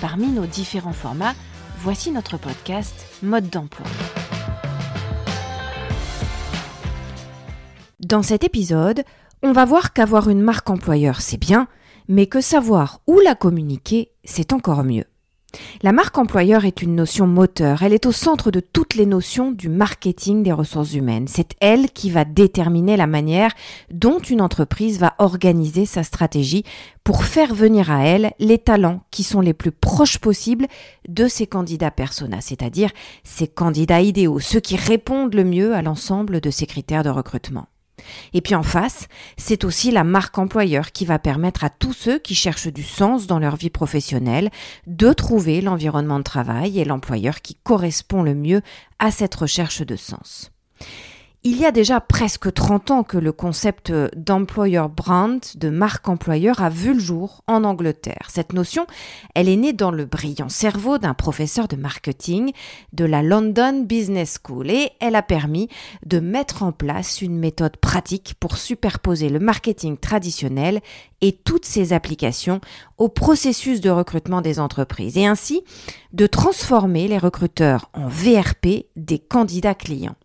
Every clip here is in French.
Parmi nos différents formats, voici notre podcast Mode d'emploi. Dans cet épisode, on va voir qu'avoir une marque employeur, c'est bien, mais que savoir où la communiquer, c'est encore mieux. La marque employeur est une notion moteur, elle est au centre de toutes les notions du marketing des ressources humaines. C'est elle qui va déterminer la manière dont une entreprise va organiser sa stratégie pour faire venir à elle les talents qui sont les plus proches possibles de ses candidats persona, c'est-à-dire ses candidats idéaux, ceux qui répondent le mieux à l'ensemble de ses critères de recrutement. Et puis en face, c'est aussi la marque employeur qui va permettre à tous ceux qui cherchent du sens dans leur vie professionnelle de trouver l'environnement de travail et l'employeur qui correspond le mieux à cette recherche de sens. Il y a déjà presque 30 ans que le concept d'employer brand, de marque employeur, a vu le jour en Angleterre. Cette notion, elle est née dans le brillant cerveau d'un professeur de marketing de la London Business School et elle a permis de mettre en place une méthode pratique pour superposer le marketing traditionnel et toutes ses applications au processus de recrutement des entreprises et ainsi de transformer les recruteurs en VRP des candidats clients.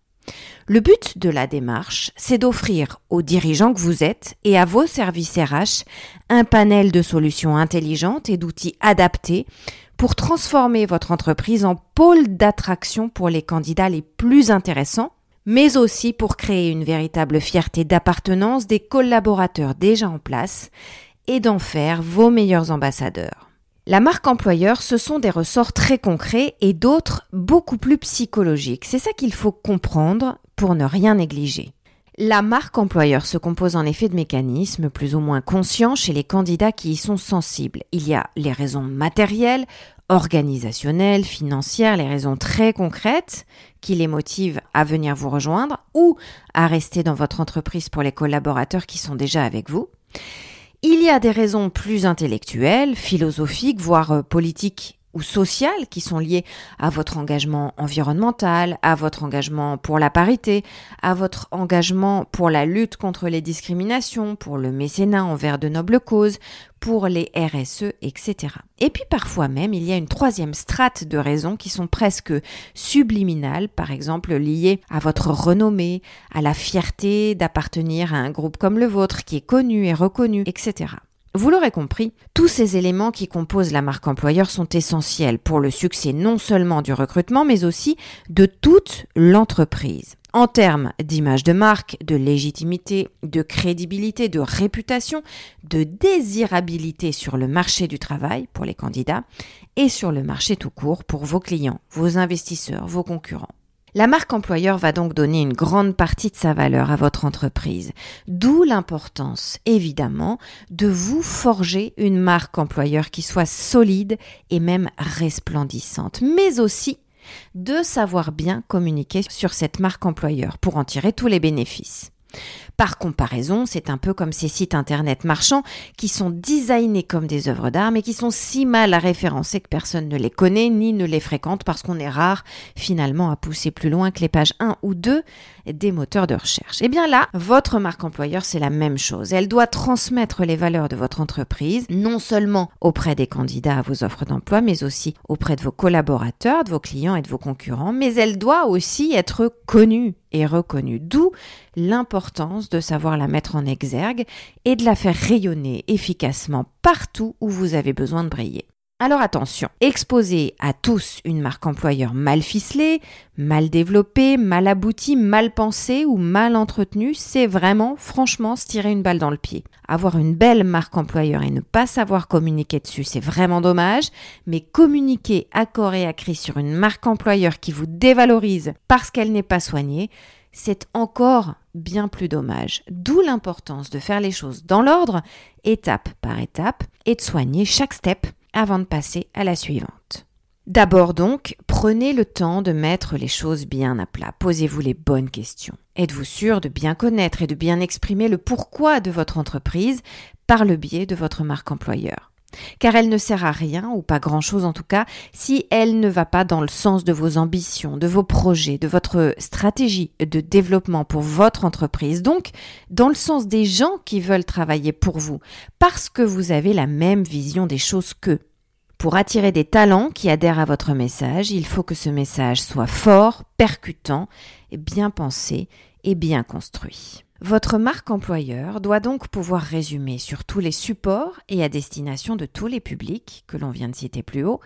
Le but de la démarche, c'est d'offrir aux dirigeants que vous êtes et à vos services RH un panel de solutions intelligentes et d'outils adaptés pour transformer votre entreprise en pôle d'attraction pour les candidats les plus intéressants, mais aussi pour créer une véritable fierté d'appartenance des collaborateurs déjà en place et d'en faire vos meilleurs ambassadeurs. La marque employeur, ce sont des ressorts très concrets et d'autres beaucoup plus psychologiques. C'est ça qu'il faut comprendre pour ne rien négliger. La marque employeur se compose en effet de mécanismes plus ou moins conscients chez les candidats qui y sont sensibles. Il y a les raisons matérielles, organisationnelles, financières, les raisons très concrètes qui les motivent à venir vous rejoindre ou à rester dans votre entreprise pour les collaborateurs qui sont déjà avec vous. Il y a des raisons plus intellectuelles, philosophiques, voire euh, politiques sociales qui sont liées à votre engagement environnemental, à votre engagement pour la parité, à votre engagement pour la lutte contre les discriminations, pour le mécénat envers de nobles causes, pour les RSE, etc. Et puis parfois même, il y a une troisième strate de raisons qui sont presque subliminales, par exemple liées à votre renommée, à la fierté d'appartenir à un groupe comme le vôtre qui est connu et reconnu, etc. Vous l'aurez compris, tous ces éléments qui composent la marque employeur sont essentiels pour le succès non seulement du recrutement, mais aussi de toute l'entreprise. En termes d'image de marque, de légitimité, de crédibilité, de réputation, de désirabilité sur le marché du travail pour les candidats et sur le marché tout court pour vos clients, vos investisseurs, vos concurrents. La marque employeur va donc donner une grande partie de sa valeur à votre entreprise, d'où l'importance, évidemment, de vous forger une marque employeur qui soit solide et même resplendissante, mais aussi de savoir bien communiquer sur cette marque employeur pour en tirer tous les bénéfices. Par comparaison, c'est un peu comme ces sites internet marchands qui sont designés comme des œuvres d'art mais qui sont si mal à référencer que personne ne les connaît ni ne les fréquente parce qu'on est rare finalement à pousser plus loin que les pages 1 ou 2 des moteurs de recherche. Et eh bien là, votre marque employeur, c'est la même chose. Elle doit transmettre les valeurs de votre entreprise, non seulement auprès des candidats à vos offres d'emploi, mais aussi auprès de vos collaborateurs, de vos clients et de vos concurrents, mais elle doit aussi être connue et reconnue. D'où l'importance de savoir la mettre en exergue et de la faire rayonner efficacement partout où vous avez besoin de briller. Alors attention, exposer à tous une marque employeur mal ficelée, mal développée, mal aboutie, mal pensée ou mal entretenue, c'est vraiment franchement se tirer une balle dans le pied. Avoir une belle marque employeur et ne pas savoir communiquer dessus, c'est vraiment dommage, mais communiquer à corps et à cri sur une marque employeur qui vous dévalorise parce qu'elle n'est pas soignée, c'est encore bien plus dommage. D'où l'importance de faire les choses dans l'ordre, étape par étape, et de soigner chaque step avant de passer à la suivante. D'abord donc, prenez le temps de mettre les choses bien à plat. Posez-vous les bonnes questions. Êtes-vous sûr de bien connaître et de bien exprimer le pourquoi de votre entreprise par le biais de votre marque employeur? Car elle ne sert à rien, ou pas grand-chose en tout cas, si elle ne va pas dans le sens de vos ambitions, de vos projets, de votre stratégie de développement pour votre entreprise, donc dans le sens des gens qui veulent travailler pour vous, parce que vous avez la même vision des choses qu'eux. Pour attirer des talents qui adhèrent à votre message, il faut que ce message soit fort, percutant, bien pensé et bien construit. Votre marque employeur doit donc pouvoir résumer sur tous les supports et à destination de tous les publics que l'on vient de citer plus haut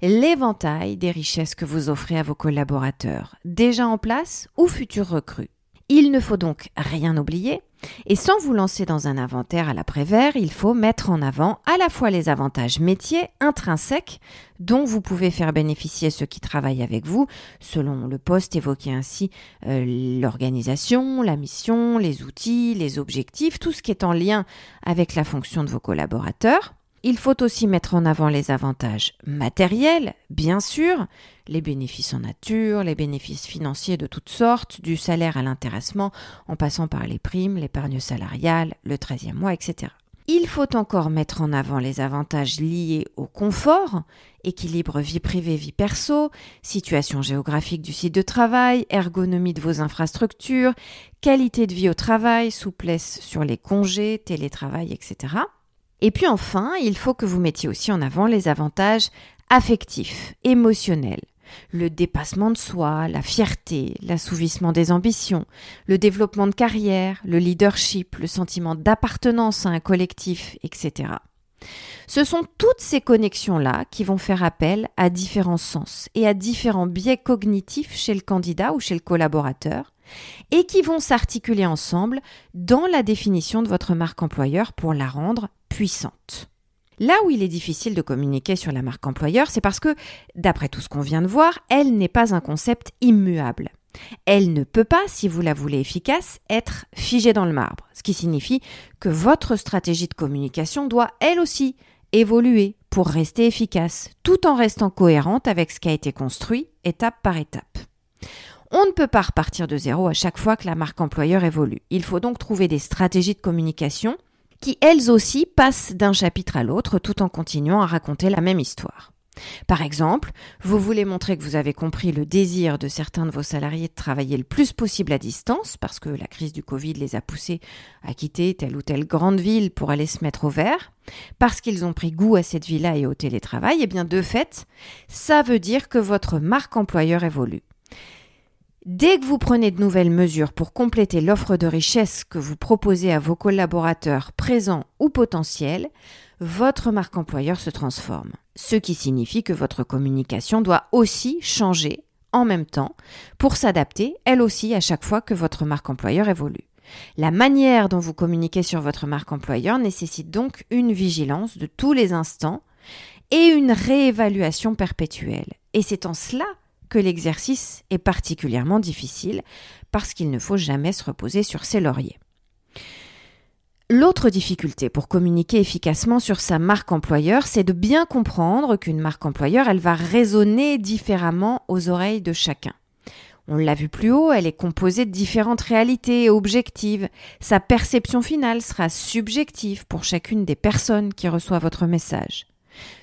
l'éventail des richesses que vous offrez à vos collaborateurs, déjà en place ou futurs recrues? Il ne faut donc rien oublier, et sans vous lancer dans un inventaire à l'après-vert, il faut mettre en avant à la fois les avantages métiers intrinsèques dont vous pouvez faire bénéficier ceux qui travaillent avec vous, selon le poste évoqué ainsi euh, l'organisation, la mission, les outils, les objectifs, tout ce qui est en lien avec la fonction de vos collaborateurs. Il faut aussi mettre en avant les avantages matériels, bien sûr, les bénéfices en nature, les bénéfices financiers de toutes sortes, du salaire à l'intéressement, en passant par les primes, l'épargne salariale, le 13e mois, etc. Il faut encore mettre en avant les avantages liés au confort, équilibre vie privée, vie perso, situation géographique du site de travail, ergonomie de vos infrastructures, qualité de vie au travail, souplesse sur les congés, télétravail, etc. Et puis enfin, il faut que vous mettiez aussi en avant les avantages affectifs, émotionnels, le dépassement de soi, la fierté, l'assouvissement des ambitions, le développement de carrière, le leadership, le sentiment d'appartenance à un collectif, etc. Ce sont toutes ces connexions-là qui vont faire appel à différents sens et à différents biais cognitifs chez le candidat ou chez le collaborateur et qui vont s'articuler ensemble dans la définition de votre marque employeur pour la rendre puissante. Là où il est difficile de communiquer sur la marque employeur, c'est parce que, d'après tout ce qu'on vient de voir, elle n'est pas un concept immuable. Elle ne peut pas, si vous la voulez efficace, être figée dans le marbre, ce qui signifie que votre stratégie de communication doit, elle aussi, évoluer pour rester efficace, tout en restant cohérente avec ce qui a été construit étape par étape. On ne peut pas repartir de zéro à chaque fois que la marque employeur évolue. Il faut donc trouver des stratégies de communication qui elles aussi passent d'un chapitre à l'autre tout en continuant à raconter la même histoire. Par exemple, vous voulez montrer que vous avez compris le désir de certains de vos salariés de travailler le plus possible à distance, parce que la crise du Covid les a poussés à quitter telle ou telle grande ville pour aller se mettre au vert, parce qu'ils ont pris goût à cette vie-là et au télétravail, et eh bien de fait, ça veut dire que votre marque employeur évolue. Dès que vous prenez de nouvelles mesures pour compléter l'offre de richesse que vous proposez à vos collaborateurs présents ou potentiels, votre marque employeur se transforme. Ce qui signifie que votre communication doit aussi changer en même temps pour s'adapter, elle aussi, à chaque fois que votre marque employeur évolue. La manière dont vous communiquez sur votre marque employeur nécessite donc une vigilance de tous les instants et une réévaluation perpétuelle. Et c'est en cela que l'exercice est particulièrement difficile parce qu'il ne faut jamais se reposer sur ses lauriers. L'autre difficulté pour communiquer efficacement sur sa marque employeur, c'est de bien comprendre qu'une marque employeur, elle va résonner différemment aux oreilles de chacun. On l'a vu plus haut, elle est composée de différentes réalités objectives. Sa perception finale sera subjective pour chacune des personnes qui reçoivent votre message.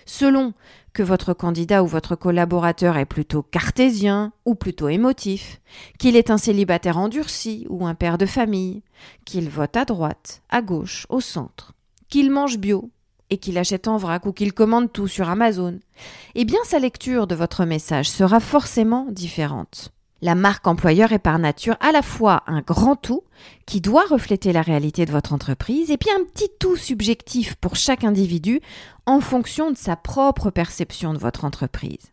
Selon que votre candidat ou votre collaborateur est plutôt cartésien ou plutôt émotif, qu'il est un célibataire endurci ou un père de famille, qu'il vote à droite, à gauche, au centre, qu'il mange bio et qu'il achète en vrac ou qu'il commande tout sur Amazon, eh bien sa lecture de votre message sera forcément différente. La marque employeur est par nature à la fois un grand tout qui doit refléter la réalité de votre entreprise et puis un petit tout subjectif pour chaque individu en fonction de sa propre perception de votre entreprise.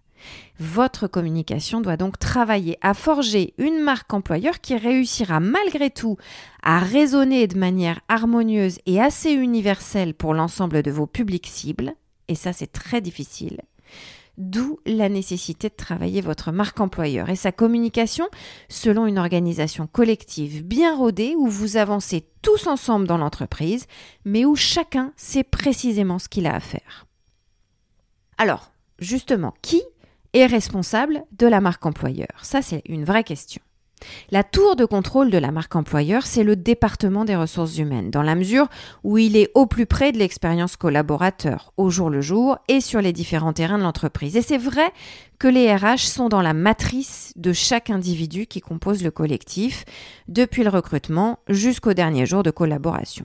Votre communication doit donc travailler à forger une marque employeur qui réussira malgré tout à résonner de manière harmonieuse et assez universelle pour l'ensemble de vos publics cibles, et ça c'est très difficile, D'où la nécessité de travailler votre marque employeur et sa communication selon une organisation collective bien rodée où vous avancez tous ensemble dans l'entreprise, mais où chacun sait précisément ce qu'il a à faire. Alors, justement, qui est responsable de la marque employeur? Ça, c'est une vraie question. La tour de contrôle de la marque employeur, c'est le département des ressources humaines, dans la mesure où il est au plus près de l'expérience collaborateur, au jour le jour et sur les différents terrains de l'entreprise. Et c'est vrai que les RH sont dans la matrice de chaque individu qui compose le collectif, depuis le recrutement jusqu'au dernier jour de collaboration.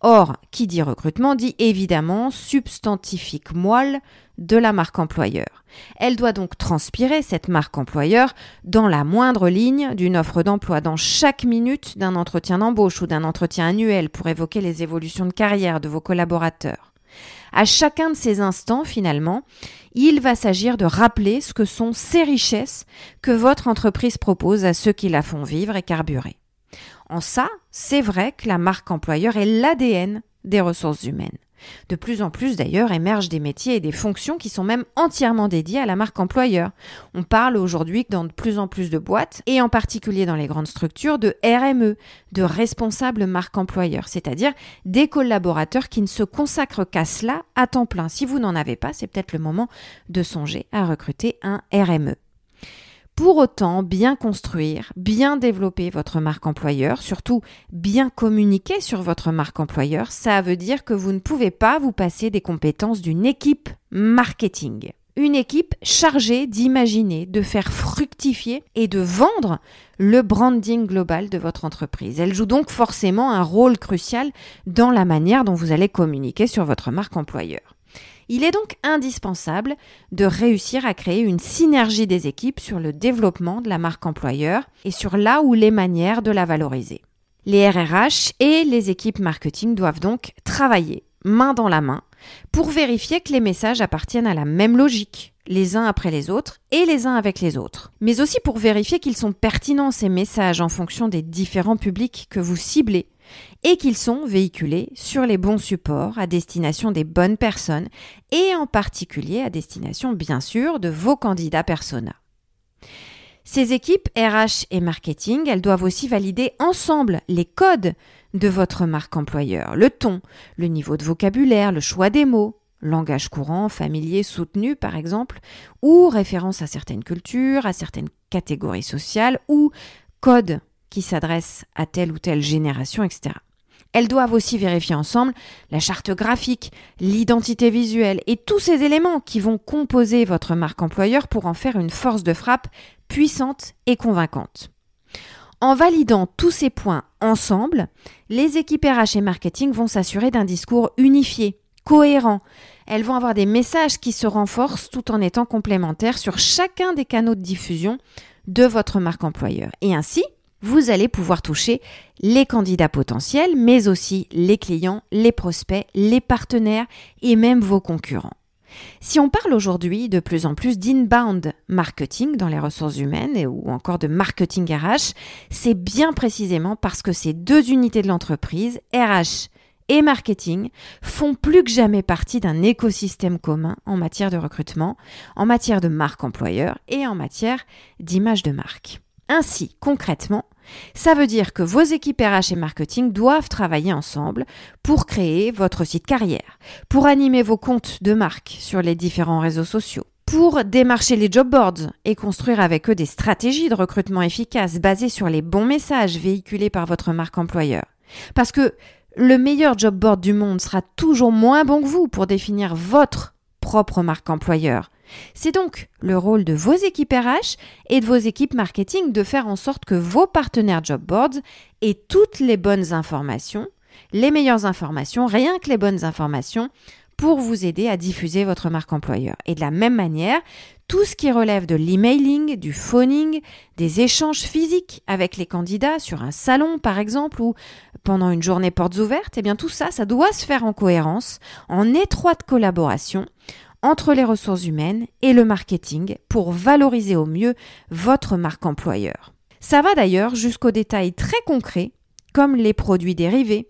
Or, qui dit recrutement dit évidemment substantifique moelle de la marque employeur. Elle doit donc transpirer cette marque employeur dans la moindre ligne d'une offre d'emploi, dans chaque minute d'un entretien d'embauche ou d'un entretien annuel pour évoquer les évolutions de carrière de vos collaborateurs. À chacun de ces instants, finalement, il va s'agir de rappeler ce que sont ces richesses que votre entreprise propose à ceux qui la font vivre et carburer. En ça, c'est vrai que la marque employeur est l'ADN des ressources humaines. De plus en plus d'ailleurs émergent des métiers et des fonctions qui sont même entièrement dédiés à la marque employeur. On parle aujourd'hui dans de plus en plus de boîtes, et en particulier dans les grandes structures, de RME, de responsables marque employeur, c'est-à-dire des collaborateurs qui ne se consacrent qu'à cela à temps plein. Si vous n'en avez pas, c'est peut-être le moment de songer à recruter un RME. Pour autant, bien construire, bien développer votre marque employeur, surtout bien communiquer sur votre marque employeur, ça veut dire que vous ne pouvez pas vous passer des compétences d'une équipe marketing. Une équipe chargée d'imaginer, de faire fructifier et de vendre le branding global de votre entreprise. Elle joue donc forcément un rôle crucial dans la manière dont vous allez communiquer sur votre marque employeur. Il est donc indispensable de réussir à créer une synergie des équipes sur le développement de la marque employeur et sur là où les manières de la valoriser. Les RRH et les équipes marketing doivent donc travailler main dans la main pour vérifier que les messages appartiennent à la même logique, les uns après les autres et les uns avec les autres. Mais aussi pour vérifier qu'ils sont pertinents ces messages en fonction des différents publics que vous ciblez et qu'ils sont véhiculés sur les bons supports à destination des bonnes personnes et en particulier à destination bien sûr de vos candidats persona. Ces équipes RH et marketing, elles doivent aussi valider ensemble les codes de votre marque employeur, le ton, le niveau de vocabulaire, le choix des mots, langage courant, familier, soutenu par exemple, ou référence à certaines cultures, à certaines catégories sociales, ou codes qui s'adressent à telle ou telle génération, etc. Elles doivent aussi vérifier ensemble la charte graphique, l'identité visuelle et tous ces éléments qui vont composer votre marque employeur pour en faire une force de frappe puissante et convaincante. En validant tous ces points ensemble, les équipes RH et marketing vont s'assurer d'un discours unifié, cohérent. Elles vont avoir des messages qui se renforcent tout en étant complémentaires sur chacun des canaux de diffusion de votre marque employeur. Et ainsi, vous allez pouvoir toucher les candidats potentiels, mais aussi les clients, les prospects, les partenaires et même vos concurrents. Si on parle aujourd'hui de plus en plus d'inbound marketing dans les ressources humaines ou encore de marketing RH, c'est bien précisément parce que ces deux unités de l'entreprise, RH et marketing, font plus que jamais partie d'un écosystème commun en matière de recrutement, en matière de marque employeur et en matière d'image de marque. Ainsi, concrètement, ça veut dire que vos équipes RH et marketing doivent travailler ensemble pour créer votre site carrière, pour animer vos comptes de marque sur les différents réseaux sociaux, pour démarcher les job boards et construire avec eux des stratégies de recrutement efficaces basées sur les bons messages véhiculés par votre marque employeur. Parce que le meilleur job board du monde sera toujours moins bon que vous pour définir votre propre marque employeur. C'est donc le rôle de vos équipes RH et de vos équipes marketing de faire en sorte que vos partenaires job boards aient toutes les bonnes informations, les meilleures informations, rien que les bonnes informations pour vous aider à diffuser votre marque employeur. Et de la même manière, tout ce qui relève de l'emailing, du phoning, des échanges physiques avec les candidats sur un salon par exemple ou pendant une journée portes ouvertes, eh bien tout ça, ça doit se faire en cohérence, en étroite collaboration entre les ressources humaines et le marketing pour valoriser au mieux votre marque employeur. Ça va d'ailleurs jusqu'aux détails très concrets comme les produits dérivés,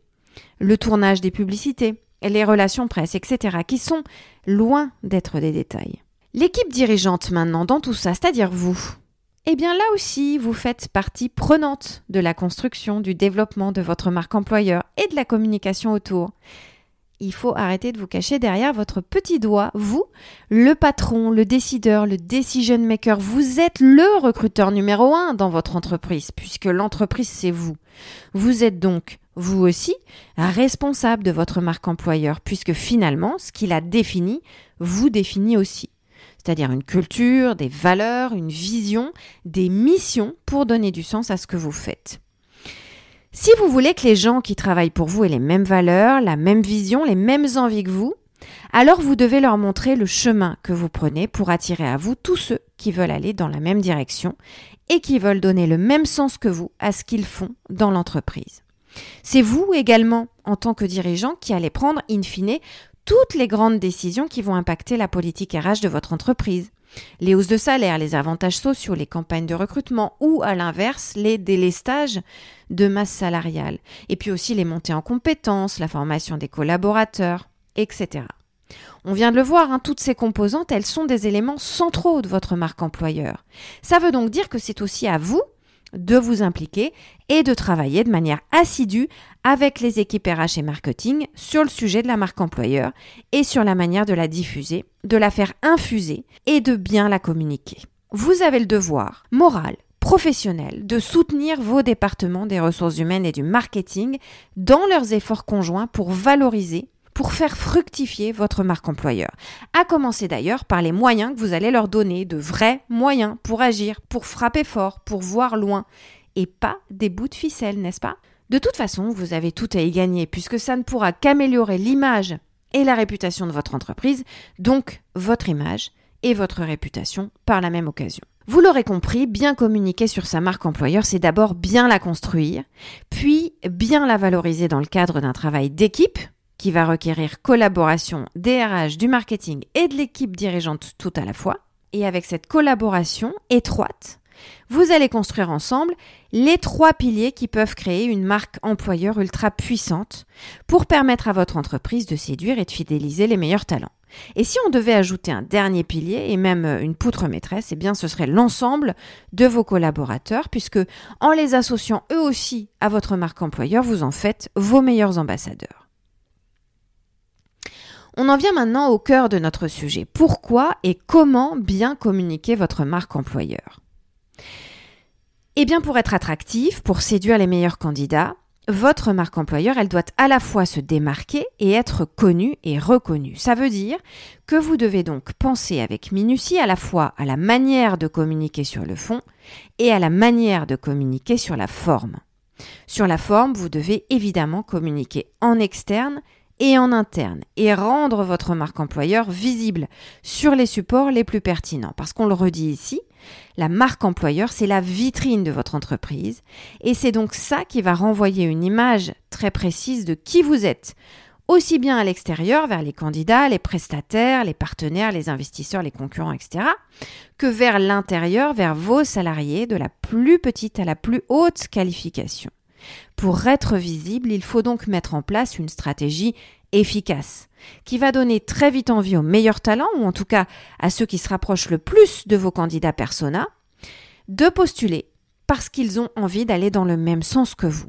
le tournage des publicités, les relations presse, etc., qui sont loin d'être des détails. L'équipe dirigeante maintenant dans tout ça, c'est-à-dire vous, eh bien là aussi, vous faites partie prenante de la construction, du développement de votre marque employeur et de la communication autour. Il faut arrêter de vous cacher derrière votre petit doigt. Vous, le patron, le décideur, le decision maker, vous êtes le recruteur numéro un dans votre entreprise, puisque l'entreprise, c'est vous. Vous êtes donc, vous aussi, responsable de votre marque employeur, puisque finalement, ce qu'il a défini, vous définit aussi. C'est-à-dire une culture, des valeurs, une vision, des missions pour donner du sens à ce que vous faites. Si vous voulez que les gens qui travaillent pour vous aient les mêmes valeurs, la même vision, les mêmes envies que vous, alors vous devez leur montrer le chemin que vous prenez pour attirer à vous tous ceux qui veulent aller dans la même direction et qui veulent donner le même sens que vous à ce qu'ils font dans l'entreprise. C'est vous également, en tant que dirigeant, qui allez prendre, in fine, toutes les grandes décisions qui vont impacter la politique RH de votre entreprise les hausses de salaire, les avantages sociaux, les campagnes de recrutement ou à l'inverse les délestages de masse salariale. Et puis aussi les montées en compétences, la formation des collaborateurs, etc. On vient de le voir, hein, toutes ces composantes, elles sont des éléments centraux de votre marque employeur. Ça veut donc dire que c'est aussi à vous de vous impliquer et de travailler de manière assidue avec les équipes RH et marketing sur le sujet de la marque employeur et sur la manière de la diffuser, de la faire infuser et de bien la communiquer. Vous avez le devoir moral, professionnel, de soutenir vos départements des ressources humaines et du marketing dans leurs efforts conjoints pour valoriser pour faire fructifier votre marque employeur. À commencer d'ailleurs par les moyens que vous allez leur donner, de vrais moyens pour agir, pour frapper fort, pour voir loin, et pas des bouts de ficelle, n'est-ce pas? De toute façon, vous avez tout à y gagner, puisque ça ne pourra qu'améliorer l'image et la réputation de votre entreprise, donc votre image et votre réputation par la même occasion. Vous l'aurez compris, bien communiquer sur sa marque employeur, c'est d'abord bien la construire, puis bien la valoriser dans le cadre d'un travail d'équipe, qui va requérir collaboration des RH, du marketing et de l'équipe dirigeante tout à la fois. Et avec cette collaboration étroite, vous allez construire ensemble les trois piliers qui peuvent créer une marque employeur ultra puissante pour permettre à votre entreprise de séduire et de fidéliser les meilleurs talents. Et si on devait ajouter un dernier pilier et même une poutre maîtresse, eh bien ce serait l'ensemble de vos collaborateurs puisque en les associant eux aussi à votre marque employeur, vous en faites vos meilleurs ambassadeurs. On en vient maintenant au cœur de notre sujet. Pourquoi et comment bien communiquer votre marque employeur? Eh bien pour être attractif, pour séduire les meilleurs candidats, votre marque employeur, elle doit à la fois se démarquer et être connue et reconnue. Ça veut dire que vous devez donc penser avec minutie à la fois à la manière de communiquer sur le fond et à la manière de communiquer sur la forme. Sur la forme, vous devez évidemment communiquer en externe et en interne et rendre votre marque employeur visible sur les supports les plus pertinents. Parce qu'on le redit ici, la marque employeur, c'est la vitrine de votre entreprise et c'est donc ça qui va renvoyer une image très précise de qui vous êtes, aussi bien à l'extérieur vers les candidats, les prestataires, les partenaires, les investisseurs, les concurrents, etc., que vers l'intérieur, vers vos salariés, de la plus petite à la plus haute qualification. Pour être visible, il faut donc mettre en place une stratégie efficace, qui va donner très vite envie aux meilleurs talents, ou en tout cas à ceux qui se rapprochent le plus de vos candidats persona, de postuler parce qu'ils ont envie d'aller dans le même sens que vous.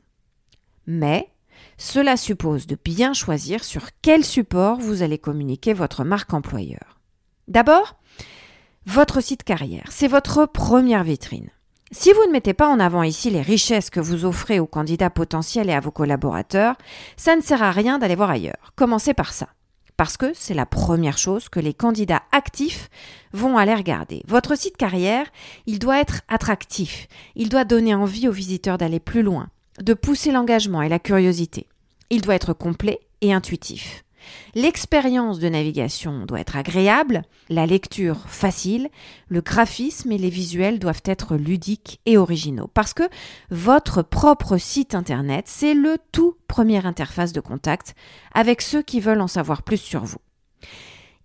Mais cela suppose de bien choisir sur quel support vous allez communiquer votre marque employeur. D'abord, votre site carrière, c'est votre première vitrine. Si vous ne mettez pas en avant ici les richesses que vous offrez aux candidats potentiels et à vos collaborateurs, ça ne sert à rien d'aller voir ailleurs. Commencez par ça. Parce que c'est la première chose que les candidats actifs vont aller regarder. Votre site carrière, il doit être attractif. Il doit donner envie aux visiteurs d'aller plus loin, de pousser l'engagement et la curiosité. Il doit être complet et intuitif. L'expérience de navigation doit être agréable, la lecture facile, le graphisme et les visuels doivent être ludiques et originaux parce que votre propre site internet, c'est le tout première interface de contact avec ceux qui veulent en savoir plus sur vous.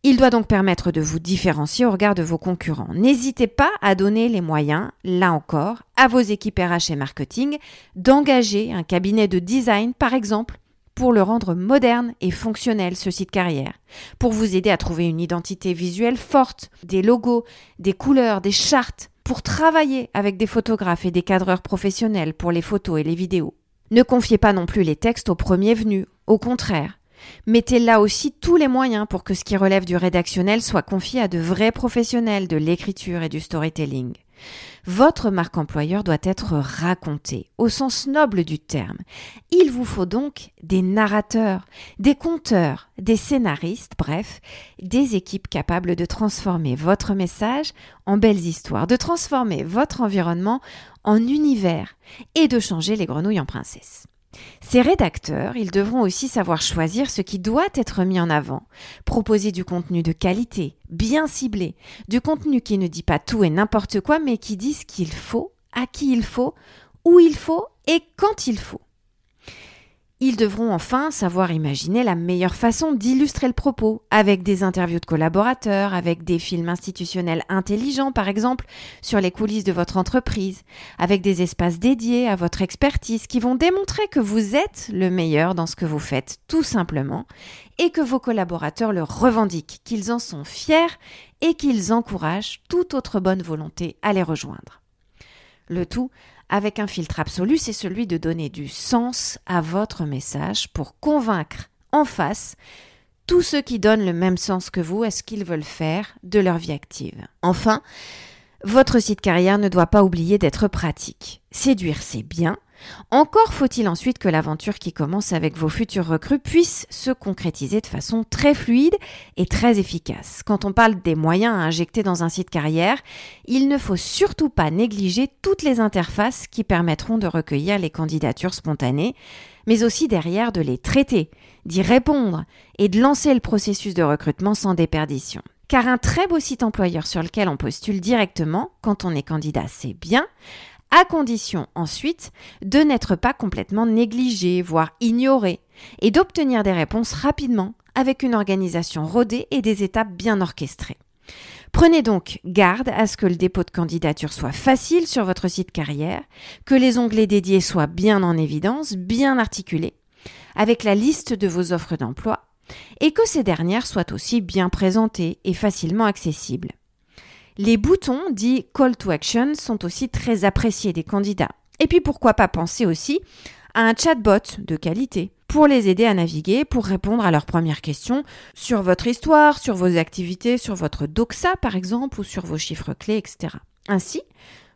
Il doit donc permettre de vous différencier au regard de vos concurrents. N'hésitez pas à donner les moyens, là encore, à vos équipes RH et marketing d'engager un cabinet de design, par exemple, pour le rendre moderne et fonctionnel, ce site carrière, pour vous aider à trouver une identité visuelle forte, des logos, des couleurs, des chartes, pour travailler avec des photographes et des cadreurs professionnels pour les photos et les vidéos. Ne confiez pas non plus les textes au premier venu, au contraire. Mettez là aussi tous les moyens pour que ce qui relève du rédactionnel soit confié à de vrais professionnels de l'écriture et du storytelling. Votre marque employeur doit être racontée, au sens noble du terme. Il vous faut donc des narrateurs, des conteurs, des scénaristes, bref, des équipes capables de transformer votre message en belles histoires, de transformer votre environnement en univers et de changer les grenouilles en princesses. Ces rédacteurs, ils devront aussi savoir choisir ce qui doit être mis en avant, proposer du contenu de qualité, bien ciblé, du contenu qui ne dit pas tout et n'importe quoi, mais qui dit ce qu'il faut, à qui il faut, où il faut et quand il faut. Ils devront enfin savoir imaginer la meilleure façon d'illustrer le propos, avec des interviews de collaborateurs, avec des films institutionnels intelligents par exemple, sur les coulisses de votre entreprise, avec des espaces dédiés à votre expertise qui vont démontrer que vous êtes le meilleur dans ce que vous faites tout simplement, et que vos collaborateurs le revendiquent, qu'ils en sont fiers et qu'ils encouragent toute autre bonne volonté à les rejoindre. Le tout avec un filtre absolu, c'est celui de donner du sens à votre message pour convaincre en face tous ceux qui donnent le même sens que vous à ce qu'ils veulent faire de leur vie active. Enfin, votre site carrière ne doit pas oublier d'être pratique. Séduire, c'est bien, encore faut-il ensuite que l'aventure qui commence avec vos futurs recrues puisse se concrétiser de façon très fluide et très efficace. Quand on parle des moyens à injecter dans un site carrière, il ne faut surtout pas négliger toutes les interfaces qui permettront de recueillir les candidatures spontanées, mais aussi derrière de les traiter, d'y répondre et de lancer le processus de recrutement sans déperdition. Car un très beau site employeur sur lequel on postule directement quand on est candidat, c'est bien, à condition ensuite de n'être pas complètement négligé, voire ignoré, et d'obtenir des réponses rapidement avec une organisation rodée et des étapes bien orchestrées. Prenez donc garde à ce que le dépôt de candidature soit facile sur votre site carrière, que les onglets dédiés soient bien en évidence, bien articulés, avec la liste de vos offres d'emploi, et que ces dernières soient aussi bien présentées et facilement accessibles. Les boutons dits call to action sont aussi très appréciés des candidats. Et puis pourquoi pas penser aussi à un chatbot de qualité pour les aider à naviguer, pour répondre à leurs premières questions sur votre histoire, sur vos activités, sur votre doxa par exemple, ou sur vos chiffres clés, etc. Ainsi,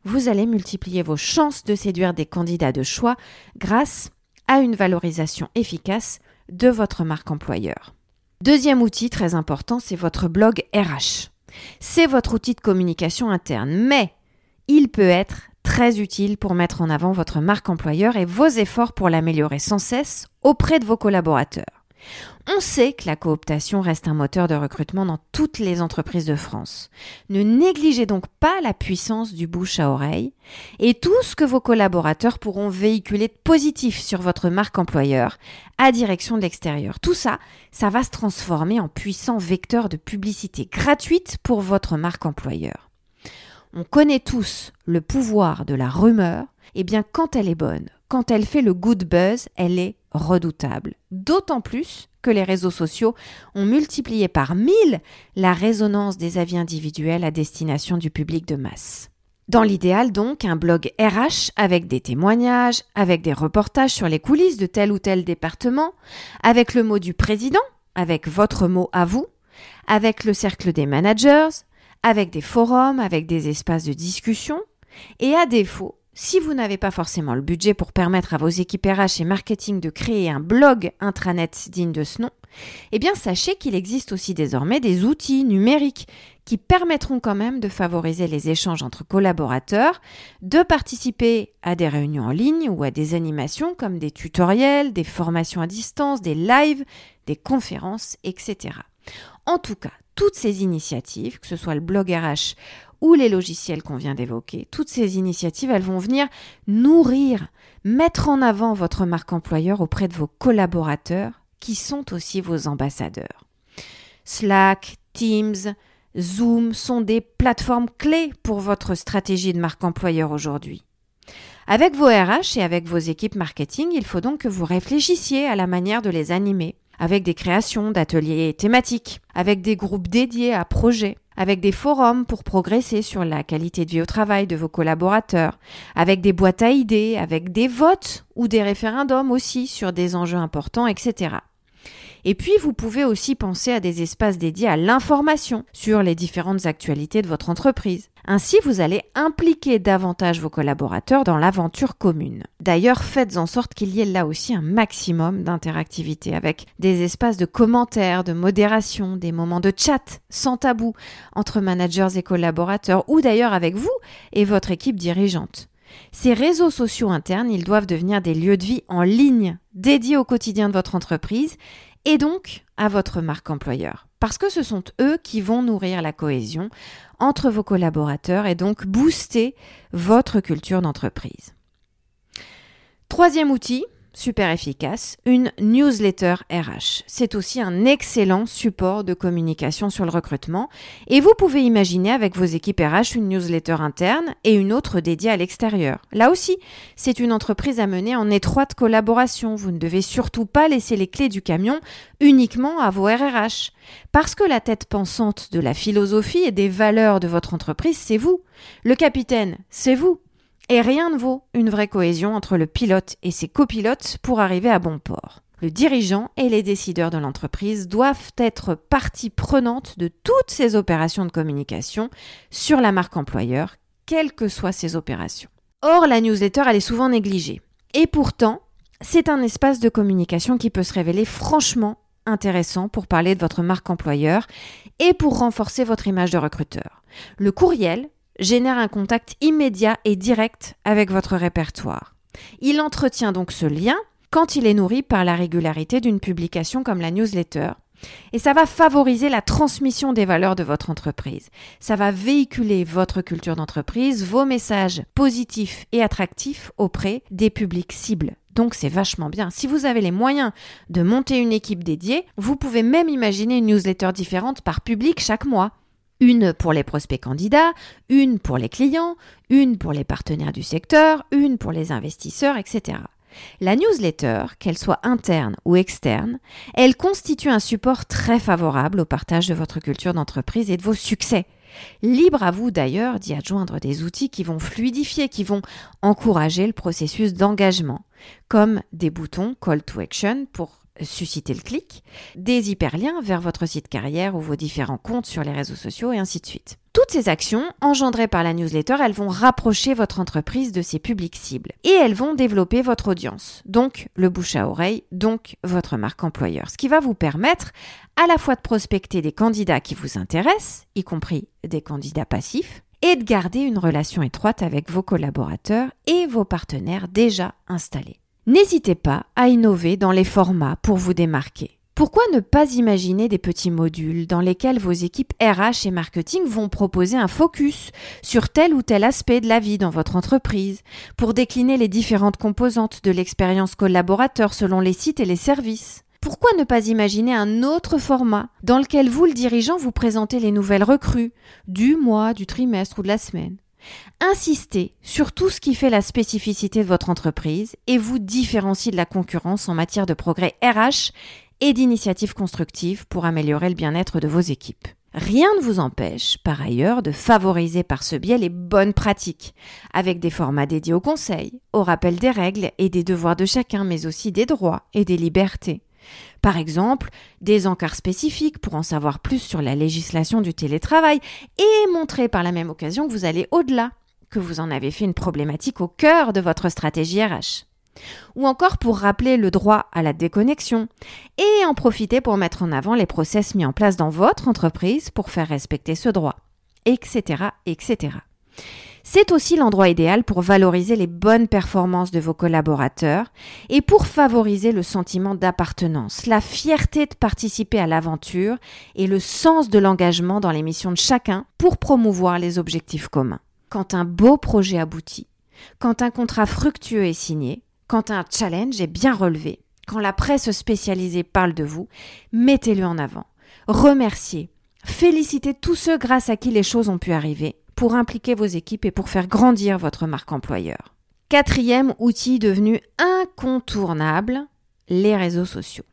vous allez multiplier vos chances de séduire des candidats de choix grâce à une valorisation efficace de votre marque employeur. Deuxième outil très important, c'est votre blog RH. C'est votre outil de communication interne, mais il peut être très utile pour mettre en avant votre marque employeur et vos efforts pour l'améliorer sans cesse auprès de vos collaborateurs. On sait que la cooptation reste un moteur de recrutement dans toutes les entreprises de France. Ne négligez donc pas la puissance du bouche à oreille et tout ce que vos collaborateurs pourront véhiculer de positif sur votre marque employeur à direction de l'extérieur. Tout ça, ça va se transformer en puissant vecteur de publicité gratuite pour votre marque employeur. On connaît tous le pouvoir de la rumeur, et eh bien quand elle est bonne, quand elle fait le good buzz, elle est redoutable. D'autant plus que les réseaux sociaux ont multiplié par mille la résonance des avis individuels à destination du public de masse. Dans l'idéal donc, un blog RH avec des témoignages, avec des reportages sur les coulisses de tel ou tel département, avec le mot du président, avec votre mot à vous, avec le cercle des managers, avec des forums, avec des espaces de discussion, et à défaut, si vous n'avez pas forcément le budget pour permettre à vos équipes RH et marketing de créer un blog intranet digne de ce nom, eh bien sachez qu'il existe aussi désormais des outils numériques qui permettront quand même de favoriser les échanges entre collaborateurs, de participer à des réunions en ligne ou à des animations comme des tutoriels, des formations à distance, des lives, des conférences, etc. En tout cas, toutes ces initiatives, que ce soit le blog RH ou les logiciels qu'on vient d'évoquer, toutes ces initiatives, elles vont venir nourrir, mettre en avant votre marque employeur auprès de vos collaborateurs qui sont aussi vos ambassadeurs. Slack, Teams, Zoom sont des plateformes clés pour votre stratégie de marque employeur aujourd'hui. Avec vos RH et avec vos équipes marketing, il faut donc que vous réfléchissiez à la manière de les animer, avec des créations d'ateliers thématiques, avec des groupes dédiés à projets, avec des forums pour progresser sur la qualité de vie au travail de vos collaborateurs, avec des boîtes à idées, avec des votes ou des référendums aussi sur des enjeux importants, etc. Et puis, vous pouvez aussi penser à des espaces dédiés à l'information sur les différentes actualités de votre entreprise. Ainsi, vous allez impliquer davantage vos collaborateurs dans l'aventure commune. D'ailleurs, faites en sorte qu'il y ait là aussi un maximum d'interactivité avec des espaces de commentaires, de modération, des moments de chat sans tabou entre managers et collaborateurs ou d'ailleurs avec vous et votre équipe dirigeante. Ces réseaux sociaux internes, ils doivent devenir des lieux de vie en ligne dédiés au quotidien de votre entreprise et donc à votre marque employeur. Parce que ce sont eux qui vont nourrir la cohésion entre vos collaborateurs et donc booster votre culture d'entreprise. Troisième outil, super efficace, une newsletter RH. C'est aussi un excellent support de communication sur le recrutement et vous pouvez imaginer avec vos équipes RH une newsletter interne et une autre dédiée à l'extérieur. Là aussi, c'est une entreprise à mener en étroite collaboration. Vous ne devez surtout pas laisser les clés du camion uniquement à vos RRH. Parce que la tête pensante de la philosophie et des valeurs de votre entreprise, c'est vous. Le capitaine, c'est vous. Et rien ne vaut une vraie cohésion entre le pilote et ses copilotes pour arriver à bon port. Le dirigeant et les décideurs de l'entreprise doivent être partie prenante de toutes ces opérations de communication sur la marque employeur, quelles que soient ces opérations. Or, la newsletter, elle est souvent négligée. Et pourtant, c'est un espace de communication qui peut se révéler franchement intéressant pour parler de votre marque employeur et pour renforcer votre image de recruteur. Le courriel génère un contact immédiat et direct avec votre répertoire. Il entretient donc ce lien quand il est nourri par la régularité d'une publication comme la newsletter. Et ça va favoriser la transmission des valeurs de votre entreprise. Ça va véhiculer votre culture d'entreprise, vos messages positifs et attractifs auprès des publics cibles. Donc c'est vachement bien. Si vous avez les moyens de monter une équipe dédiée, vous pouvez même imaginer une newsletter différente par public chaque mois. Une pour les prospects candidats, une pour les clients, une pour les partenaires du secteur, une pour les investisseurs, etc. La newsletter, qu'elle soit interne ou externe, elle constitue un support très favorable au partage de votre culture d'entreprise et de vos succès. Libre à vous d'ailleurs d'y adjoindre des outils qui vont fluidifier, qui vont encourager le processus d'engagement, comme des boutons Call to Action pour susciter le clic, des hyperliens vers votre site carrière ou vos différents comptes sur les réseaux sociaux et ainsi de suite. Toutes ces actions, engendrées par la newsletter, elles vont rapprocher votre entreprise de ses publics cibles et elles vont développer votre audience, donc le bouche à oreille, donc votre marque employeur, ce qui va vous permettre à la fois de prospecter des candidats qui vous intéressent, y compris des candidats passifs, et de garder une relation étroite avec vos collaborateurs et vos partenaires déjà installés. N'hésitez pas à innover dans les formats pour vous démarquer. Pourquoi ne pas imaginer des petits modules dans lesquels vos équipes RH et marketing vont proposer un focus sur tel ou tel aspect de la vie dans votre entreprise pour décliner les différentes composantes de l'expérience collaborateur selon les sites et les services? Pourquoi ne pas imaginer un autre format dans lequel vous, le dirigeant, vous présentez les nouvelles recrues du mois, du trimestre ou de la semaine? Insistez sur tout ce qui fait la spécificité de votre entreprise et vous différenciez de la concurrence en matière de progrès RH et d'initiatives constructives pour améliorer le bien-être de vos équipes. Rien ne vous empêche, par ailleurs, de favoriser par ce biais les bonnes pratiques, avec des formats dédiés au conseil, au rappel des règles et des devoirs de chacun, mais aussi des droits et des libertés. Par exemple, des encarts spécifiques pour en savoir plus sur la législation du télétravail et montrer par la même occasion que vous allez au-delà, que vous en avez fait une problématique au cœur de votre stratégie RH. Ou encore pour rappeler le droit à la déconnexion et en profiter pour mettre en avant les process mis en place dans votre entreprise pour faire respecter ce droit, etc., etc. C'est aussi l'endroit idéal pour valoriser les bonnes performances de vos collaborateurs et pour favoriser le sentiment d'appartenance, la fierté de participer à l'aventure et le sens de l'engagement dans les missions de chacun pour promouvoir les objectifs communs. Quand un beau projet aboutit, quand un contrat fructueux est signé, quand un challenge est bien relevé, quand la presse spécialisée parle de vous, mettez-le en avant. Remerciez, félicitez tous ceux grâce à qui les choses ont pu arriver pour impliquer vos équipes et pour faire grandir votre marque employeur. Quatrième outil devenu incontournable, les réseaux sociaux.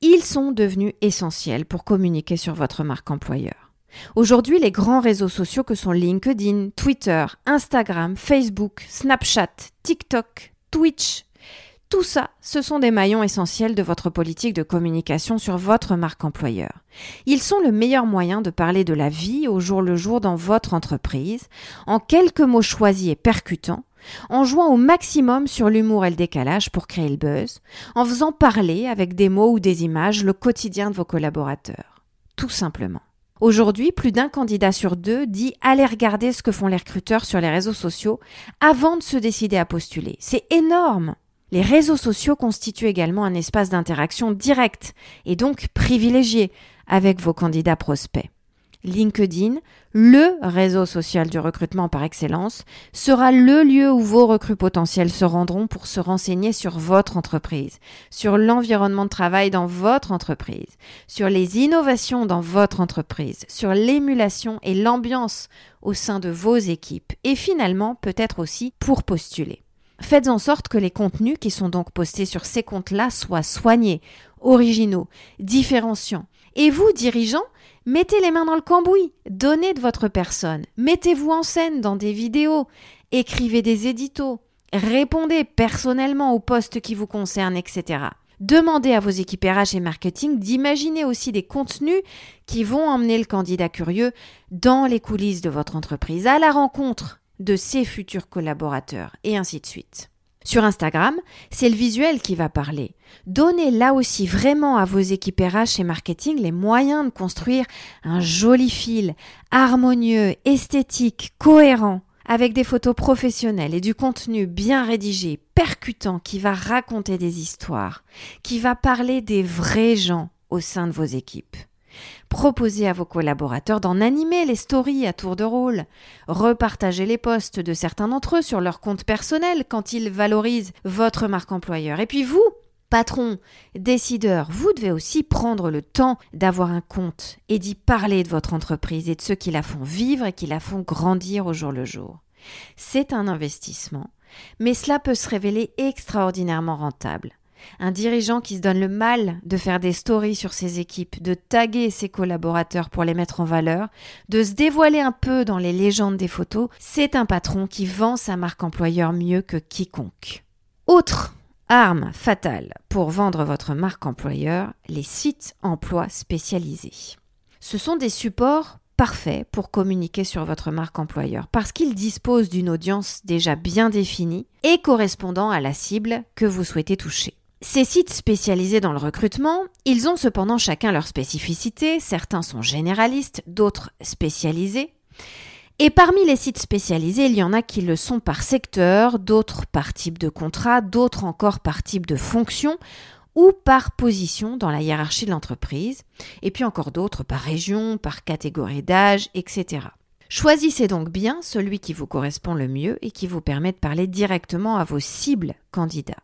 Ils sont devenus essentiels pour communiquer sur votre marque employeur. Aujourd'hui, les grands réseaux sociaux que sont LinkedIn, Twitter, Instagram, Facebook, Snapchat, TikTok, Twitch, Tout ça, ce sont des maillons essentiels de votre politique de communication sur votre marque employeur. Ils sont le meilleur moyen de parler de la vie au jour le jour dans votre entreprise, en quelques mots choisis et percutants, en jouant au maximum sur l'humour et le décalage pour créer le buzz, en faisant parler avec des mots ou des images le quotidien de vos collaborateurs. Tout simplement. Aujourd'hui, plus d'un candidat sur deux dit aller regarder ce que font les recruteurs sur les réseaux sociaux avant de se décider à postuler. C'est énorme. Les réseaux sociaux constituent également un espace d'interaction direct et donc privilégié avec vos candidats prospects. LinkedIn, le réseau social du recrutement par excellence, sera le lieu où vos recrues potentiels se rendront pour se renseigner sur votre entreprise, sur l'environnement de travail dans votre entreprise, sur les innovations dans votre entreprise, sur l'émulation et l'ambiance au sein de vos équipes et finalement peut-être aussi pour postuler. Faites en sorte que les contenus qui sont donc postés sur ces comptes-là soient soignés, originaux, différenciants. Et vous, dirigeants, mettez les mains dans le cambouis, donnez de votre personne, mettez-vous en scène dans des vidéos, écrivez des éditos, répondez personnellement aux postes qui vous concernent, etc. Demandez à vos équipes RH et marketing d'imaginer aussi des contenus qui vont emmener le candidat curieux dans les coulisses de votre entreprise, à la rencontre de ses futurs collaborateurs, et ainsi de suite. Sur Instagram, c'est le visuel qui va parler. Donnez là aussi vraiment à vos équipes RH et marketing les moyens de construire un joli fil, harmonieux, esthétique, cohérent, avec des photos professionnelles et du contenu bien rédigé, percutant, qui va raconter des histoires, qui va parler des vrais gens au sein de vos équipes. Proposez à vos collaborateurs d'en animer les stories à tour de rôle. Repartagez les posts de certains d'entre eux sur leur compte personnel quand ils valorisent votre marque employeur. Et puis vous, patron, décideur, vous devez aussi prendre le temps d'avoir un compte et d'y parler de votre entreprise et de ceux qui la font vivre et qui la font grandir au jour le jour. C'est un investissement, mais cela peut se révéler extraordinairement rentable. Un dirigeant qui se donne le mal de faire des stories sur ses équipes, de taguer ses collaborateurs pour les mettre en valeur, de se dévoiler un peu dans les légendes des photos, c'est un patron qui vend sa marque employeur mieux que quiconque. Autre arme fatale pour vendre votre marque employeur, les sites emploi spécialisés. Ce sont des supports parfaits pour communiquer sur votre marque employeur parce qu'ils disposent d'une audience déjà bien définie et correspondant à la cible que vous souhaitez toucher. Ces sites spécialisés dans le recrutement, ils ont cependant chacun leur spécificité, certains sont généralistes, d'autres spécialisés. Et parmi les sites spécialisés, il y en a qui le sont par secteur, d'autres par type de contrat, d'autres encore par type de fonction ou par position dans la hiérarchie de l'entreprise, et puis encore d'autres par région, par catégorie d'âge, etc. Choisissez donc bien celui qui vous correspond le mieux et qui vous permet de parler directement à vos cibles candidats.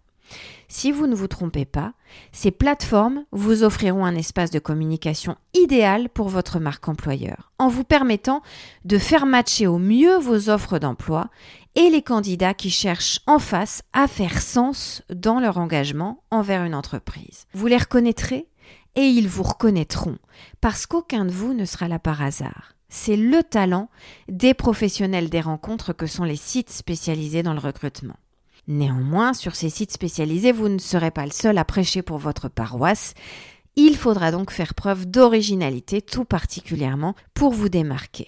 Si vous ne vous trompez pas, ces plateformes vous offriront un espace de communication idéal pour votre marque employeur, en vous permettant de faire matcher au mieux vos offres d'emploi et les candidats qui cherchent en face à faire sens dans leur engagement envers une entreprise. Vous les reconnaîtrez et ils vous reconnaîtront, parce qu'aucun de vous ne sera là par hasard. C'est le talent des professionnels des rencontres que sont les sites spécialisés dans le recrutement. Néanmoins, sur ces sites spécialisés, vous ne serez pas le seul à prêcher pour votre paroisse. Il faudra donc faire preuve d'originalité tout particulièrement pour vous démarquer.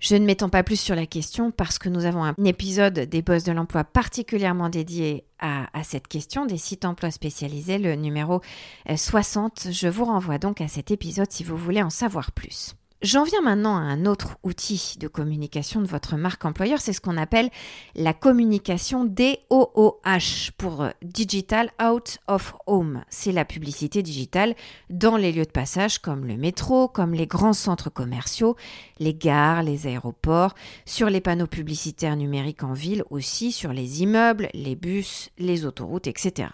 Je ne m'étends pas plus sur la question parce que nous avons un épisode des boss de l'emploi particulièrement dédié à, à, cette question des sites emploi spécialisés, le numéro 60. Je vous renvoie donc à cet épisode si vous voulez en savoir plus. J'en viens maintenant à un autre outil de communication de votre marque employeur, c'est ce qu'on appelle la communication DOOH pour Digital Out of Home. C'est la publicité digitale dans les lieux de passage comme le métro, comme les grands centres commerciaux, les gares, les aéroports, sur les panneaux publicitaires numériques en ville aussi, sur les immeubles, les bus, les autoroutes, etc.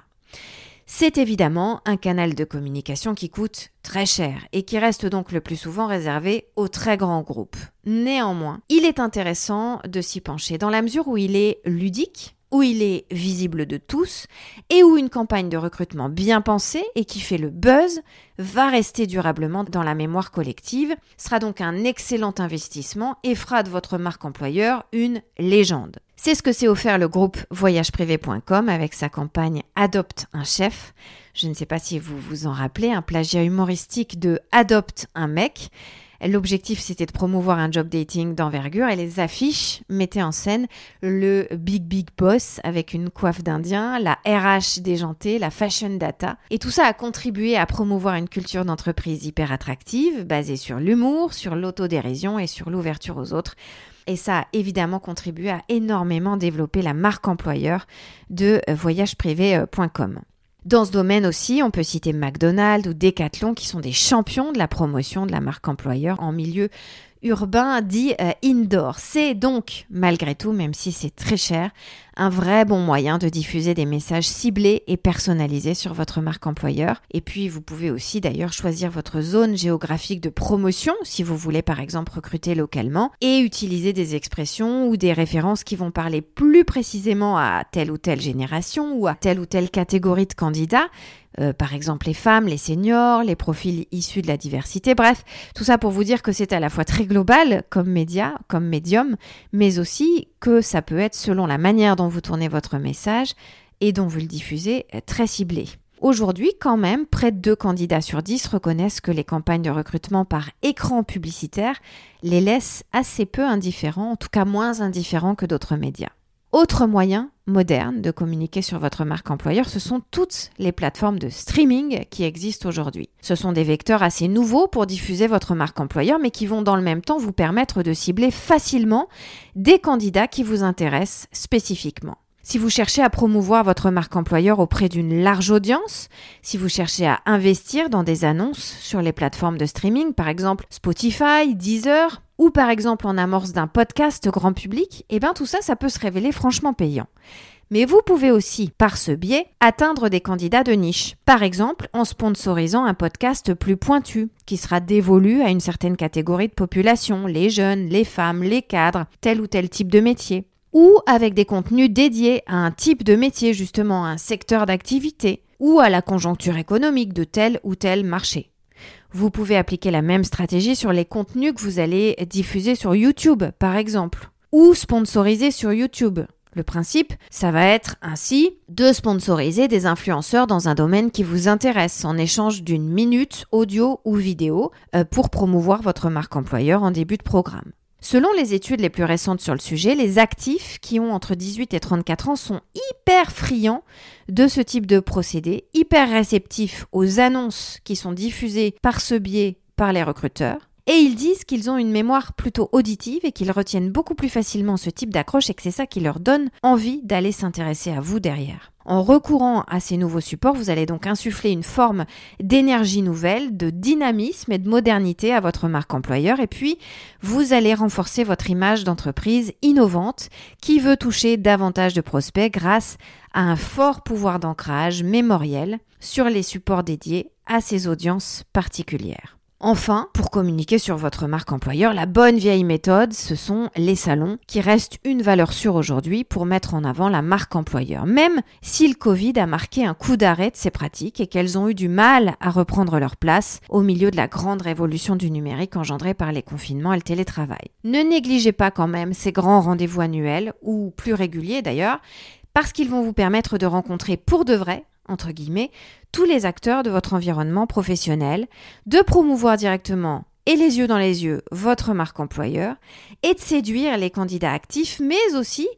C'est évidemment un canal de communication qui coûte très cher et qui reste donc le plus souvent réservé aux très grands groupes. Néanmoins, il est intéressant de s'y pencher dans la mesure où il est ludique, où il est visible de tous et où une campagne de recrutement bien pensée et qui fait le buzz va rester durablement dans la mémoire collective, sera donc un excellent investissement et fera de votre marque employeur une légende. C'est ce que s'est offert le groupe voyageprivé.com avec sa campagne Adopte un chef. Je ne sais pas si vous vous en rappelez, un plagiat humoristique de Adopte un mec L'objectif, c'était de promouvoir un job dating d'envergure et les affiches mettaient en scène le Big Big Boss avec une coiffe d'Indien, la RH déjantée, la Fashion Data. Et tout ça a contribué à promouvoir une culture d'entreprise hyper attractive, basée sur l'humour, sur l'autodérision et sur l'ouverture aux autres. Et ça a évidemment contribué à énormément développer la marque employeur de voyageprivé.com. Dans ce domaine aussi, on peut citer McDonald's ou Decathlon qui sont des champions de la promotion de la marque employeur en milieu urbain dit euh, indoor. C'est donc, malgré tout, même si c'est très cher, un vrai bon moyen de diffuser des messages ciblés et personnalisés sur votre marque employeur. Et puis, vous pouvez aussi d'ailleurs choisir votre zone géographique de promotion si vous voulez par exemple recruter localement et utiliser des expressions ou des références qui vont parler plus précisément à telle ou telle génération ou à telle ou telle catégorie de candidats euh, par exemple les femmes, les seniors, les profils issus de la diversité. Bref, tout ça pour vous dire que c'est à la fois très global comme média, comme médium, mais aussi que ça peut être selon la manière dont vous tournez votre message et dont vous le diffusez euh, très ciblé. Aujourd'hui, quand même, près de deux candidats sur dix reconnaissent que les campagnes de recrutement par écran publicitaire les laissent assez peu indifférents, en tout cas moins indifférents que d'autres médias. Autre moyen moderne de communiquer sur votre marque employeur, ce sont toutes les plateformes de streaming qui existent aujourd'hui. Ce sont des vecteurs assez nouveaux pour diffuser votre marque employeur, mais qui vont dans le même temps vous permettre de cibler facilement des candidats qui vous intéressent spécifiquement. Si vous cherchez à promouvoir votre marque employeur auprès d'une large audience, si vous cherchez à investir dans des annonces sur les plateformes de streaming, par exemple Spotify, Deezer, ou par exemple en amorce d'un podcast grand public, eh bien tout ça, ça peut se révéler franchement payant. Mais vous pouvez aussi, par ce biais, atteindre des candidats de niche. Par exemple, en sponsorisant un podcast plus pointu, qui sera dévolu à une certaine catégorie de population, les jeunes, les femmes, les cadres, tel ou tel type de métier ou avec des contenus dédiés à un type de métier, justement, à un secteur d'activité, ou à la conjoncture économique de tel ou tel marché. Vous pouvez appliquer la même stratégie sur les contenus que vous allez diffuser sur YouTube, par exemple, ou sponsoriser sur YouTube. Le principe, ça va être ainsi de sponsoriser des influenceurs dans un domaine qui vous intéresse en échange d'une minute audio ou vidéo euh, pour promouvoir votre marque employeur en début de programme. Selon les études les plus récentes sur le sujet, les actifs qui ont entre 18 et 34 ans sont hyper friands de ce type de procédé, hyper réceptifs aux annonces qui sont diffusées par ce biais par les recruteurs. Et ils disent qu'ils ont une mémoire plutôt auditive et qu'ils retiennent beaucoup plus facilement ce type d'accroche et que c'est ça qui leur donne envie d'aller s'intéresser à vous derrière. En recourant à ces nouveaux supports, vous allez donc insuffler une forme d'énergie nouvelle, de dynamisme et de modernité à votre marque employeur et puis vous allez renforcer votre image d'entreprise innovante qui veut toucher davantage de prospects grâce à un fort pouvoir d'ancrage mémoriel sur les supports dédiés à ces audiences particulières. Enfin, pour communiquer sur votre marque employeur, la bonne vieille méthode, ce sont les salons, qui restent une valeur sûre aujourd'hui pour mettre en avant la marque employeur, même si le Covid a marqué un coup d'arrêt de ces pratiques et qu'elles ont eu du mal à reprendre leur place au milieu de la grande révolution du numérique engendrée par les confinements et le télétravail. Ne négligez pas quand même ces grands rendez-vous annuels, ou plus réguliers d'ailleurs, parce qu'ils vont vous permettre de rencontrer pour de vrai entre guillemets, tous les acteurs de votre environnement professionnel, de promouvoir directement et les yeux dans les yeux votre marque employeur et de séduire les candidats actifs, mais aussi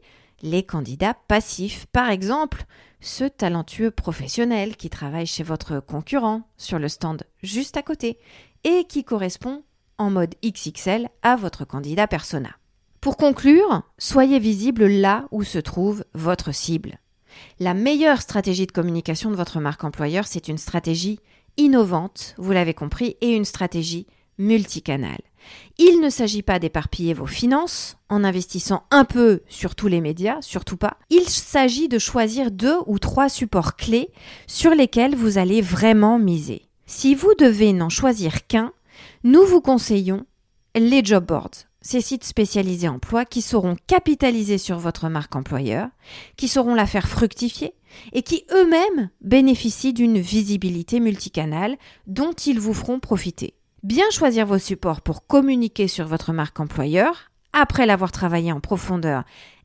les candidats passifs. Par exemple, ce talentueux professionnel qui travaille chez votre concurrent sur le stand juste à côté et qui correspond en mode XXL à votre candidat persona. Pour conclure, soyez visible là où se trouve votre cible. La meilleure stratégie de communication de votre marque employeur, c'est une stratégie innovante, vous l'avez compris, et une stratégie multicanale. Il ne s'agit pas d'éparpiller vos finances en investissant un peu sur tous les médias, surtout pas. Il s'agit de choisir deux ou trois supports clés sur lesquels vous allez vraiment miser. Si vous devez n'en choisir qu'un, nous vous conseillons les job boards. Ces sites spécialisés emploi qui sauront capitaliser sur votre marque employeur, qui sauront la faire fructifier et qui eux-mêmes bénéficient d'une visibilité multicanale dont ils vous feront profiter. Bien choisir vos supports pour communiquer sur votre marque employeur, après l'avoir travaillé en profondeur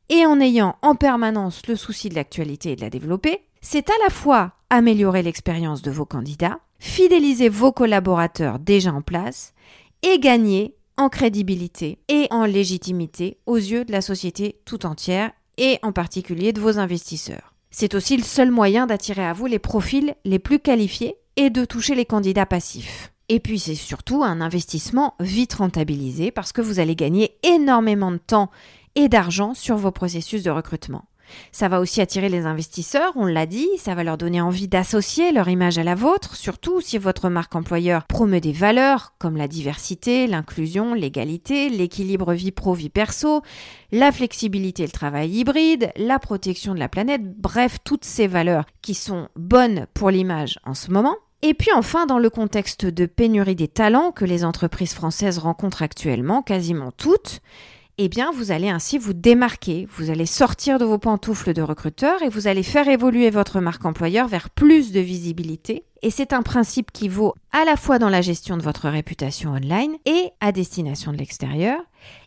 et en ayant en permanence le souci de l'actualité et de la développer, c'est à la fois améliorer l'expérience de vos candidats, fidéliser vos collaborateurs déjà en place et gagner en crédibilité et en légitimité aux yeux de la société tout entière et en particulier de vos investisseurs. C'est aussi le seul moyen d'attirer à vous les profils les plus qualifiés et de toucher les candidats passifs. Et puis c'est surtout un investissement vite rentabilisé parce que vous allez gagner énormément de temps et d'argent sur vos processus de recrutement. Ça va aussi attirer les investisseurs, on l'a dit, ça va leur donner envie d'associer leur image à la vôtre, surtout si votre marque employeur promeut des valeurs comme la diversité, l'inclusion, l'égalité, l'équilibre vie pro-vie perso, la flexibilité et le travail hybride, la protection de la planète, bref, toutes ces valeurs qui sont bonnes pour l'image en ce moment. Et puis enfin, dans le contexte de pénurie des talents que les entreprises françaises rencontrent actuellement, quasiment toutes, eh bien, vous allez ainsi vous démarquer, vous allez sortir de vos pantoufles de recruteur et vous allez faire évoluer votre marque employeur vers plus de visibilité. Et c'est un principe qui vaut à la fois dans la gestion de votre réputation online et à destination de l'extérieur,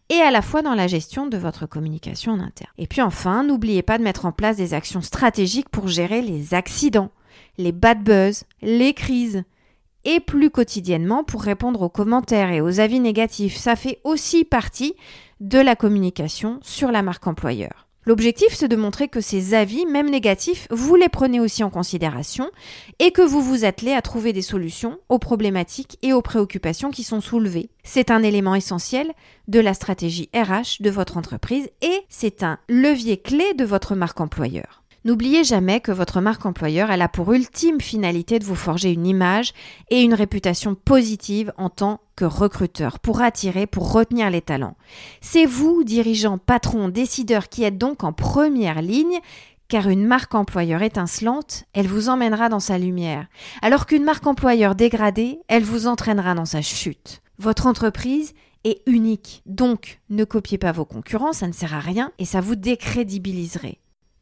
et à la fois dans la gestion de votre communication en interne. Et puis enfin, n'oubliez pas de mettre en place des actions stratégiques pour gérer les accidents, les bad buzz, les crises, et plus quotidiennement pour répondre aux commentaires et aux avis négatifs. Ça fait aussi partie de la communication sur la marque employeur. L'objectif, c'est de montrer que ces avis, même négatifs, vous les prenez aussi en considération et que vous vous attelez à trouver des solutions aux problématiques et aux préoccupations qui sont soulevées. C'est un élément essentiel de la stratégie RH de votre entreprise et c'est un levier clé de votre marque employeur. N'oubliez jamais que votre marque employeur, elle a pour ultime finalité de vous forger une image et une réputation positive en tant que recruteur pour attirer, pour retenir les talents. C'est vous, dirigeant, patron, décideur, qui êtes donc en première ligne car une marque employeur étincelante, elle vous emmènera dans sa lumière, alors qu'une marque employeur dégradée, elle vous entraînera dans sa chute. Votre entreprise est unique, donc ne copiez pas vos concurrents, ça ne sert à rien et ça vous décrédibiliserait.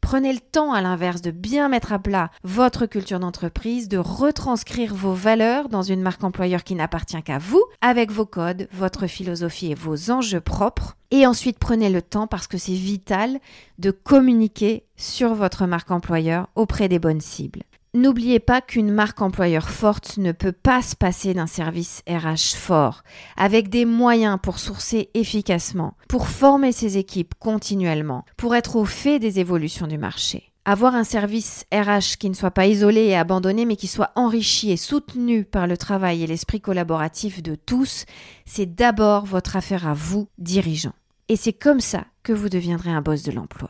Prenez le temps, à l'inverse, de bien mettre à plat votre culture d'entreprise, de retranscrire vos valeurs dans une marque employeur qui n'appartient qu'à vous, avec vos codes, votre philosophie et vos enjeux propres. Et ensuite, prenez le temps, parce que c'est vital, de communiquer sur votre marque employeur auprès des bonnes cibles. N'oubliez pas qu'une marque employeur forte ne peut pas se passer d'un service RH fort, avec des moyens pour sourcer efficacement, pour former ses équipes continuellement, pour être au fait des évolutions du marché. Avoir un service RH qui ne soit pas isolé et abandonné, mais qui soit enrichi et soutenu par le travail et l'esprit collaboratif de tous, c'est d'abord votre affaire à vous, dirigeants. Et c'est comme ça que vous deviendrez un boss de l'emploi.